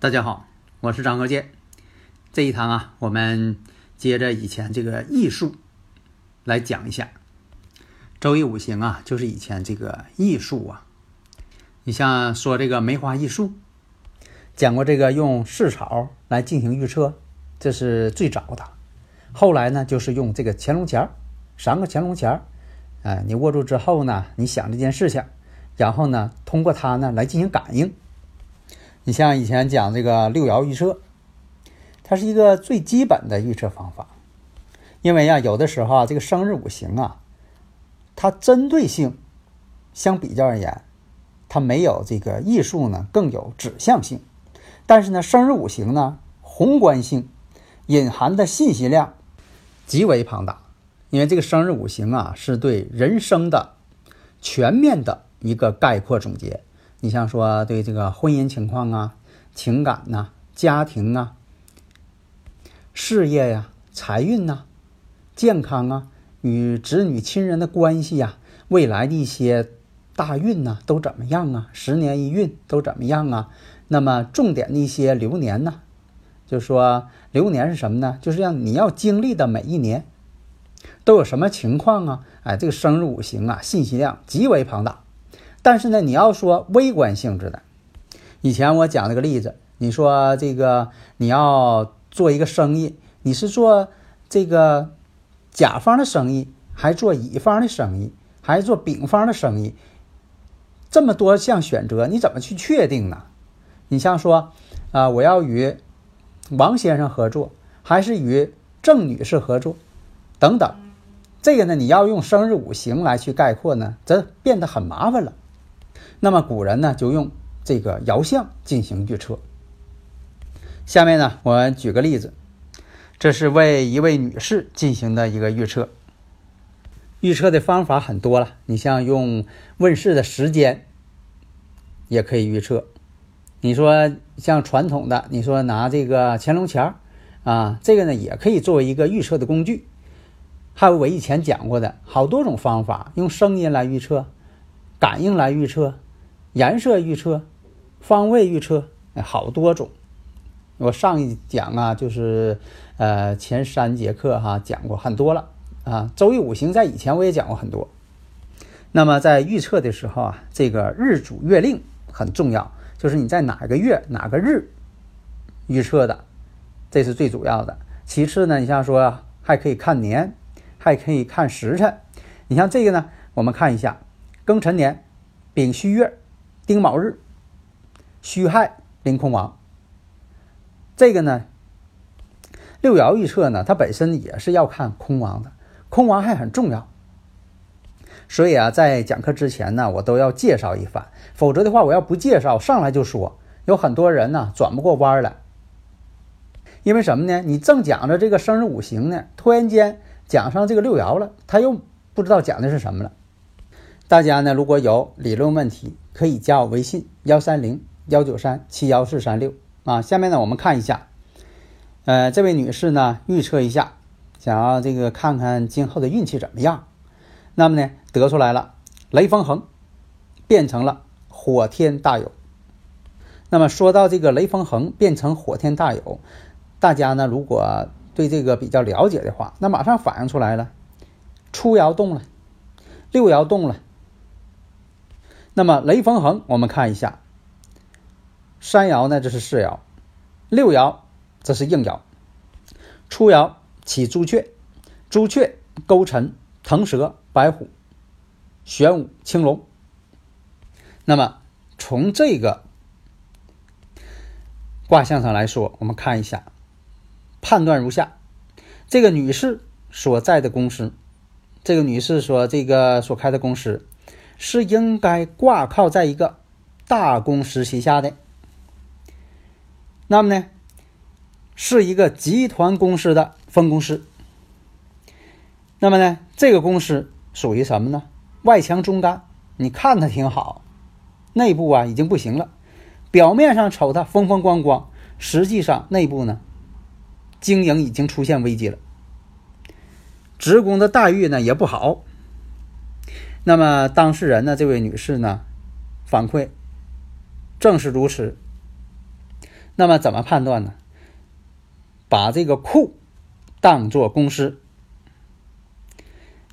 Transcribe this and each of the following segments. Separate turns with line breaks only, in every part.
大家好，我是张鹤剑。这一堂啊，我们接着以前这个艺术来讲一下周易五行啊，就是以前这个艺术啊。你像说这个梅花易数，讲过这个用市草来进行预测，这是最早的。后来呢，就是用这个乾隆钱儿，三个乾隆钱儿，哎，你握住之后呢，你想这件事情，然后呢，通过它呢来进行感应。你像以前讲这个六爻预测，它是一个最基本的预测方法，因为呀，有的时候啊，这个生日五行啊，它针对性相比较而言，它没有这个艺术呢更有指向性，但是呢，生日五行呢宏观性隐含的信息量极为庞大，因为这个生日五行啊是对人生的全面的一个概括总结。你像说对这个婚姻情况啊、情感呐、家庭啊、事业呀、财运呐、健康啊、与子女亲人的关系呀、未来的一些大运呐都怎么样啊？十年一运都怎么样啊？那么重点的一些流年呢？就是说流年是什么呢？就是让你要经历的每一年都有什么情况啊？哎，这个生日五行啊，信息量极为庞大。但是呢，你要说微观性质的，以前我讲了个例子，你说这个你要做一个生意，你是做这个甲方的生意，还是做乙方的生意，还是做丙方的生意？这么多项选择，你怎么去确定呢？你像说啊，我要与王先生合作，还是与郑女士合作，等等，这个呢，你要用生日五行来去概括呢，这变得很麻烦了。那么古人呢，就用这个爻象进行预测。下面呢，我举个例子，这是为一位女士进行的一个预测。预测的方法很多了，你像用问世的时间，也可以预测。你说像传统的，你说拿这个乾隆钱儿啊，这个呢也可以作为一个预测的工具。还有我以前讲过的好多种方法，用声音来预测，感应来预测。颜色预测、方位预测，好多种。我上一讲啊，就是呃前三节课哈讲过很多了啊。周易五行在以前我也讲过很多。那么在预测的时候啊，这个日主月令很重要，就是你在哪个月哪个日预测的，这是最主要的。其次呢，你像说还可以看年，还可以看时辰。你像这个呢，我们看一下庚辰年丙戌月。丁卯日，戌亥临空亡。这个呢，六爻预测呢，它本身也是要看空亡的，空亡还很重要。所以啊，在讲课之前呢，我都要介绍一番，否则的话，我要不介绍，上来就说，有很多人呢转不过弯来。因为什么呢？你正讲着这个生日五行呢，突然间讲上这个六爻了，他又不知道讲的是什么了。大家呢，如果有理论问题，可以加我微信幺三零幺九三七幺四三六啊。下面呢，我们看一下，呃，这位女士呢，预测一下，想要这个看看今后的运气怎么样。那么呢，得出来了，雷锋恒变成了火天大有。那么说到这个雷锋恒变成火天大有，大家呢，如果对这个比较了解的话，那马上反映出来了，初爻动了，六爻动了。那么雷锋恒，我们看一下，三爻呢，这是四爻，六爻这是应爻，初爻起朱雀，朱雀勾陈腾蛇白虎，玄武青龙。那么从这个卦象上来说，我们看一下，判断如下：这个女士所在的公司，这个女士所这个所开的公司，是应该挂靠在一个大公司旗下的。那么呢，是一个集团公司的分公司。那么呢，这个公司属于什么呢？外强中干。你看它挺好，内部啊已经不行了。表面上瞅它风风光光，实际上内部呢，经营已经出现危机了。职工的待遇呢也不好。那么当事人呢，这位女士呢，反馈正是如此。那么怎么判断呢？把这个库当做公司，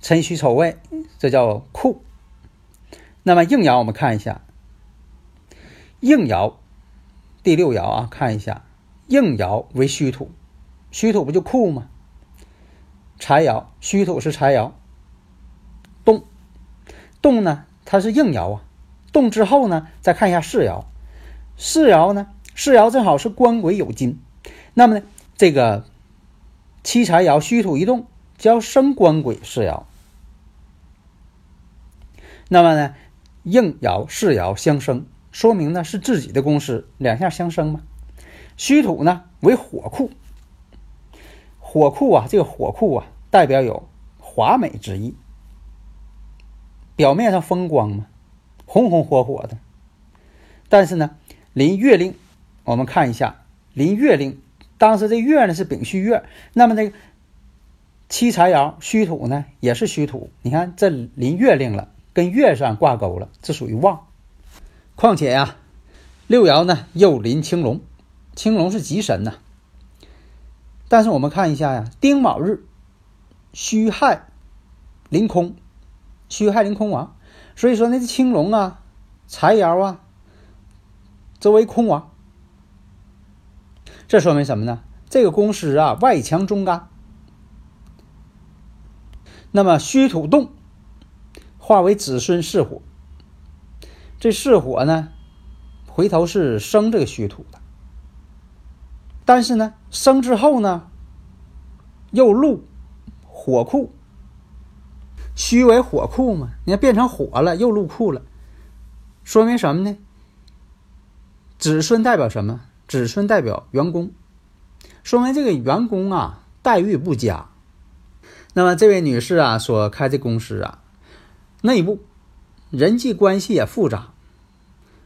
辰戌丑未，这叫库。那么应爻我们看一下，应爻第六爻啊，看一下应爻为虚土，虚土不就库吗？财爻虚土是财爻，动呢，它是应爻啊，动之后呢，再看一下世爻，世爻呢？世爻正好是官鬼有金，那么呢，这个七财爻虚土一动，叫生官鬼世爻。那么呢，应爻世爻相生，说明呢是自己的公司，两下相生嘛。虚土呢为火库，火库啊，这个火库啊，代表有华美之意，表面上风光嘛，红红火火的，但是呢，临月令。我们看一下临月令，当时这月呢是丙戌月，那么这个七财爻戌土呢也是戌土，你看这临月令了，跟月上挂钩了，这属于旺。况且呀，六爻呢又临青龙，青龙是吉神呐。但是我们看一下呀，丁卯日戌亥临空，戌亥临空亡，所以说那青龙啊、财爻啊，周为空亡。这说明什么呢？这个公司啊，外强中干。那么虚土动，化为子孙巳火。这巳火呢，回头是生这个虚土的。但是呢，生之后呢，又入火库。虚为火库嘛，你看变成火了，又入库了，说明什么呢？子孙代表什么？子孙代表员工，说明这个员工啊待遇不佳。那么这位女士啊所开的公司啊，内部人际关系也复杂，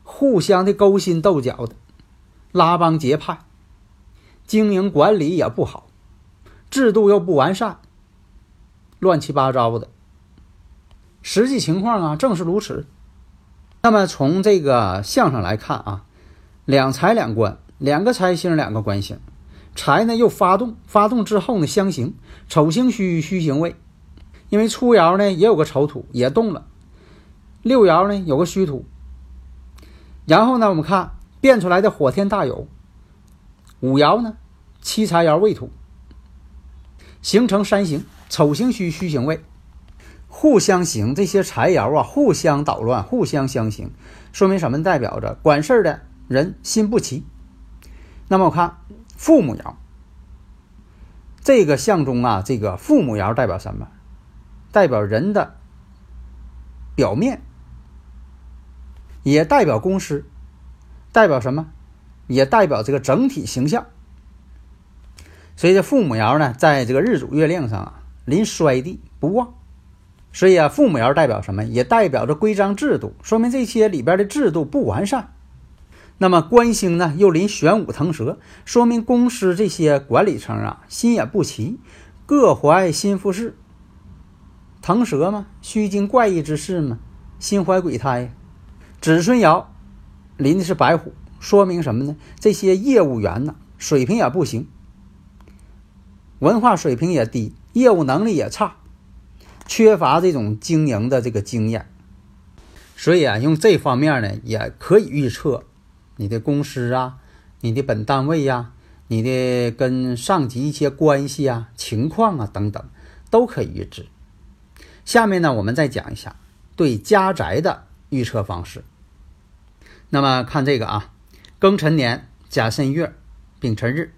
互相的勾心斗角的，拉帮结派，经营管理也不好，制度又不完善，乱七八糟的。实际情况啊正是如此。那么从这个相上来看啊，两财两官。两个财星，两个官星，财呢又发动，发动之后呢相刑，丑星虚虚行位，因为初爻呢也有个丑土也动了，六爻呢有个虚土，然后呢我们看变出来的火天大有，五爻呢七财爻未土，形成三刑，丑星虚虚行位，互相刑，这些财爻啊互相捣乱，互相相刑，说明什么？代表着管事儿的人心不齐。那么我看父母爻，这个象中啊，这个父母爻代表什么？代表人的表面，也代表公司，代表什么？也代表这个整体形象。所以这父母爻呢，在这个日主月令上啊，临衰地不旺。所以啊，父母爻代表什么？也代表着规章制度，说明这些里边的制度不完善。那么官星呢，又临玄武腾蛇，说明公司这些管理层啊，心也不齐，各怀心腹事。腾蛇嘛，虚惊怪异之事嘛，心怀鬼胎。子孙爻临的是白虎，说明什么呢？这些业务员呢，水平也不行，文化水平也低，业务能力也差，缺乏这种经营的这个经验。所以啊，用这方面呢，也可以预测。你的公司啊，你的本单位呀，你的跟上级一些关系啊、情况啊等等，都可以预知。下面呢，我们再讲一下对家宅的预测方式。那么看这个啊，庚辰年甲申月丙辰日，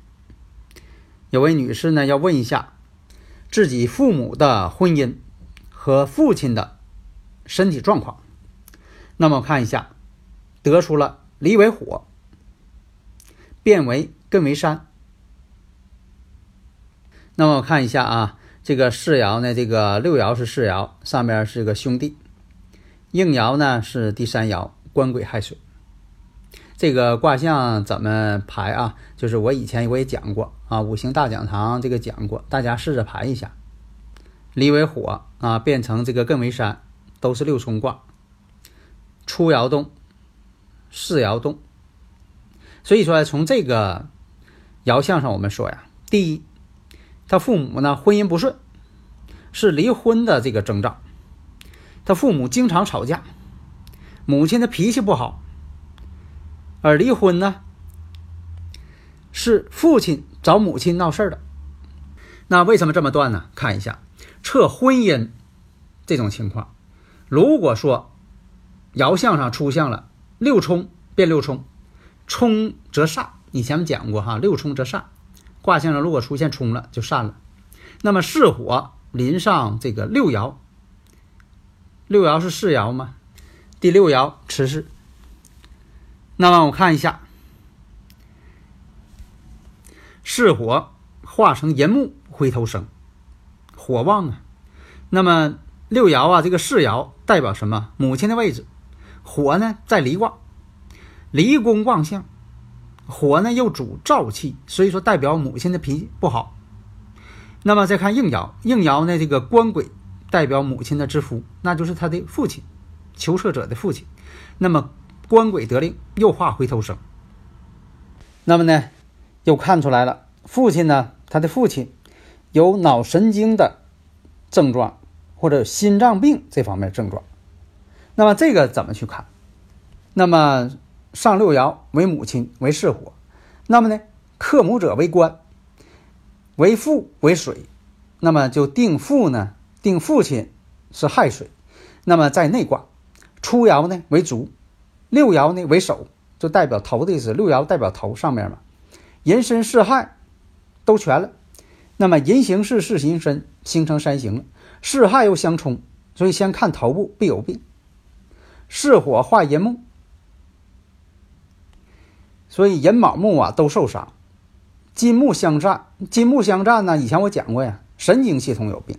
有位女士呢要问一下自己父母的婚姻和父亲的身体状况。那么看一下，得出了离为火，变为艮为山。那么我看一下啊，这个世爻呢，这个六爻是世爻，上面是个兄弟，应爻呢是第三爻，官鬼亥水。这个卦象怎么排啊？就是我以前我也讲过啊，五行大讲堂这个讲过，大家试着排一下。离为火啊，变成这个艮为山，都是六冲卦。初爻动，四爻动。所以说，从这个爻象上，我们说呀，第一。他父母呢，婚姻不顺，是离婚的这个征兆。他父母经常吵架，母亲的脾气不好，而离婚呢，是父亲找母亲闹事儿的。那为什么这么断呢？看一下测婚姻这种情况，如果说爻象上出现了六冲变六冲，冲则煞，以前讲过哈，六冲则煞。卦象上如果出现冲了，就散了。那么巳火临上这个六爻，六爻是四爻吗？第六爻持世。那么我看一下，巳火化成寅木回头生，火旺啊。那么六爻啊，这个四爻代表什么？母亲的位置。火呢在离卦，离宫旺相。火呢又主燥气，所以说代表母亲的脾气不好。那么再看应爻，应爻呢这个官鬼代表母亲的之夫，那就是他的父亲，求测者的父亲。那么官鬼得令，又化回头生。那么呢又看出来了，父亲呢他的父亲有脑神经的症状或者心脏病这方面症状。那么这个怎么去看？那么。上六爻为母亲为巳火，那么呢，克母者为官，为父为水，那么就定父呢，定父亲是亥水，那么在内卦，初爻呢为足，六爻呢为手，就代表头的意思。六爻代表头上面嘛，人身是亥都全了，那么寅行巳，巳行申，形成三形了。巳亥又相冲，所以先看头部必有病。巳火化寅木。所以寅卯木啊都受伤，金木相战，金木相战呢？以前我讲过呀，神经系统有病，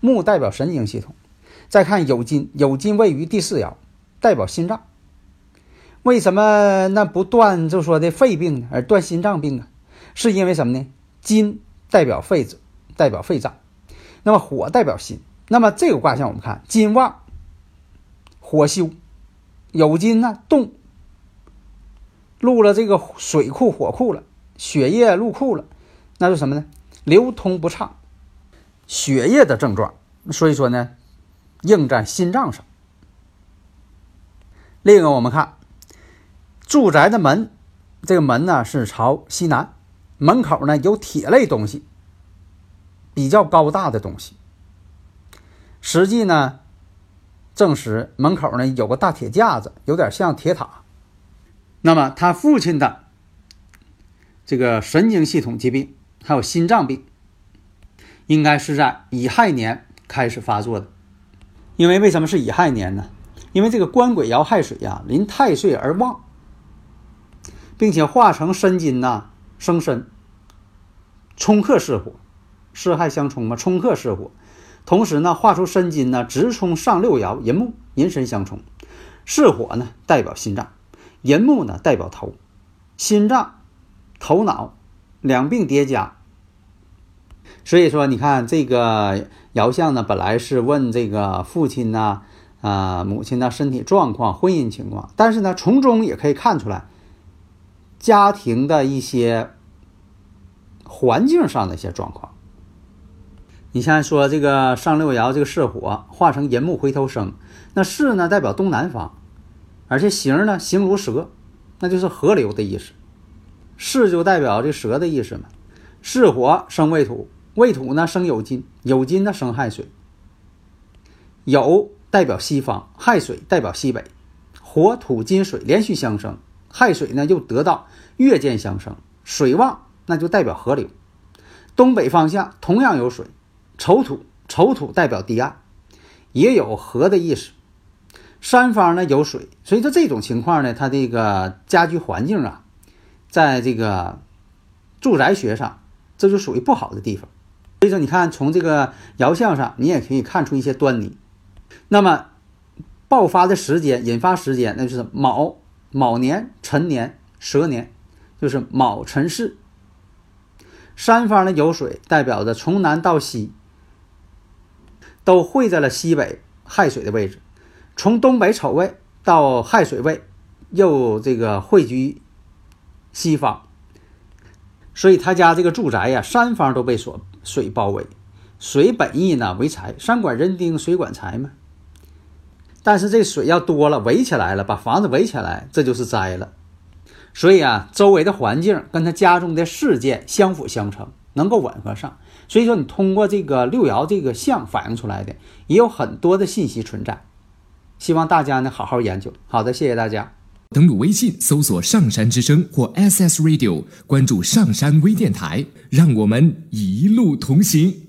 木代表神经系统。再看酉金，酉金位于第四爻，代表心脏。为什么那不断就说的肺病呢，而断心脏病啊？是因为什么呢？金代表肺子，代表肺脏，那么火代表心。那么这个卦象我们看，金旺，火休，酉金呢动。入了这个水库、火库了，血液入库了，那是什么呢？流通不畅，血液的症状。所以说呢，应在心脏上。另一个，我们看住宅的门，这个门呢是朝西南，门口呢有铁类东西，比较高大的东西。实际呢，证实门口呢有个大铁架子，有点像铁塔。那么他父亲的这个神经系统疾病，还有心脏病，应该是在乙亥年开始发作的。因为为什么是乙亥年呢？因为这个官鬼爻亥水呀，临太岁而旺，并且化成申金呐，生申，冲克是火，巳亥相冲嘛，冲克是火。同时呢，画出申金呢，直冲上六爻寅木，寅申相冲，是火呢代表心脏。寅木呢代表头，心脏、头脑两病叠加，所以说你看这个爻象呢，本来是问这个父亲呢、啊母亲的身体状况、婚姻情况，但是呢，从中也可以看出来家庭的一些环境上的一些状况。你像说这个上六爻这个巳火化成寅木回头生，那巳呢代表东南方。而且形呢，形如蛇，那就是河流的意思。巳就代表这蛇的意思嘛。巳火生未土，未土呢生酉金，酉金呢生亥水。酉代表西方，亥水代表西北。火土金水连续相生，亥水呢又得到月见相生，水旺那就代表河流。东北方向同样有水，丑土，丑土代表堤岸，也有河的意思。山方呢有水，所以说这种情况呢，它这个家居环境啊，在这个住宅学上，这就属于不好的地方。所以说，你看从这个爻象上，你也可以看出一些端倪。那么爆发的时间、引发时间，那就是卯卯年、辰年、蛇年，就是卯辰巳。三方的有水，代表着从南到西都汇在了西北亥水的位置，从东北丑位到亥水位又这个汇聚西方，所以他家这个住宅呀，三方都被所水包围。水本意呢为财，山管人丁，水管财嘛。但是这水要多了，围起来了，把房子围起来，这就是灾了。所以啊，周围的环境跟他家中的事件相辅相成，能够吻合上。所以说，你通过这个六爻这个象反映出来的，也有很多的信息存在。希望大家呢好好研究。好的，谢谢大家。
登录微信搜索“上山之声”或 SS Radio，关注上山微电台，让我们一路同行。